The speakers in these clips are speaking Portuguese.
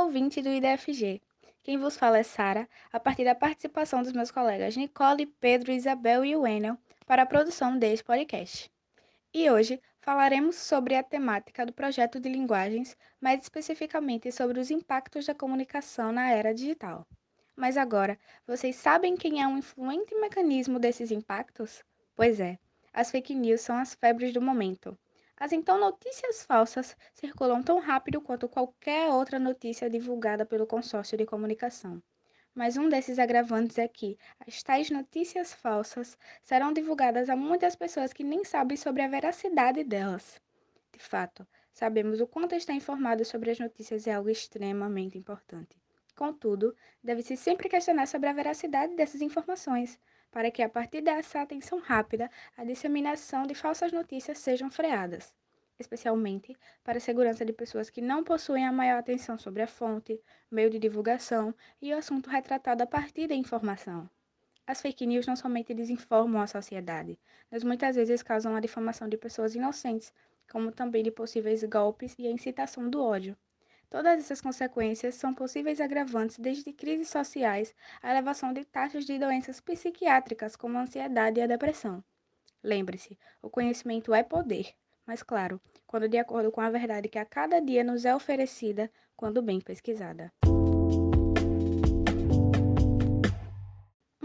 ouvinte do IDFG. Quem vos fala é Sara, a partir da participação dos meus colegas Nicole, Pedro, Isabel e Wendel para a produção deste podcast. E hoje falaremos sobre a temática do projeto de linguagens, mais especificamente sobre os impactos da comunicação na era digital. Mas agora, vocês sabem quem é um influente mecanismo desses impactos? Pois é, as fake news são as febres do momento. As então notícias falsas circulam tão rápido quanto qualquer outra notícia divulgada pelo consórcio de comunicação. Mas um desses agravantes é que as tais notícias falsas serão divulgadas a muitas pessoas que nem sabem sobre a veracidade delas. De fato, sabemos o quanto estar informado sobre as notícias é algo extremamente importante. Contudo, deve-se sempre questionar sobre a veracidade dessas informações, para que a partir dessa atenção rápida, a disseminação de falsas notícias sejam freadas, especialmente para a segurança de pessoas que não possuem a maior atenção sobre a fonte, meio de divulgação e o assunto retratado a partir da informação. As fake news não somente desinformam a sociedade, mas muitas vezes causam a difamação de pessoas inocentes, como também de possíveis golpes e a incitação do ódio. Todas essas consequências são possíveis agravantes desde crises sociais à elevação de taxas de doenças psiquiátricas como a ansiedade e a depressão. Lembre-se, o conhecimento é poder, mas claro, quando de acordo com a verdade que a cada dia nos é oferecida, quando bem pesquisada.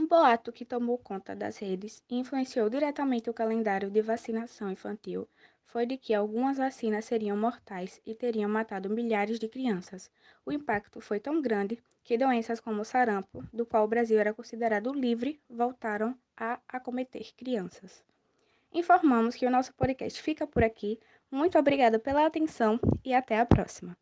Um boato que tomou conta das redes e influenciou diretamente o calendário de vacinação infantil foi de que algumas vacinas seriam mortais e teriam matado milhares de crianças. O impacto foi tão grande que doenças como o sarampo, do qual o Brasil era considerado livre, voltaram a acometer crianças. Informamos que o nosso podcast fica por aqui. Muito obrigada pela atenção e até a próxima.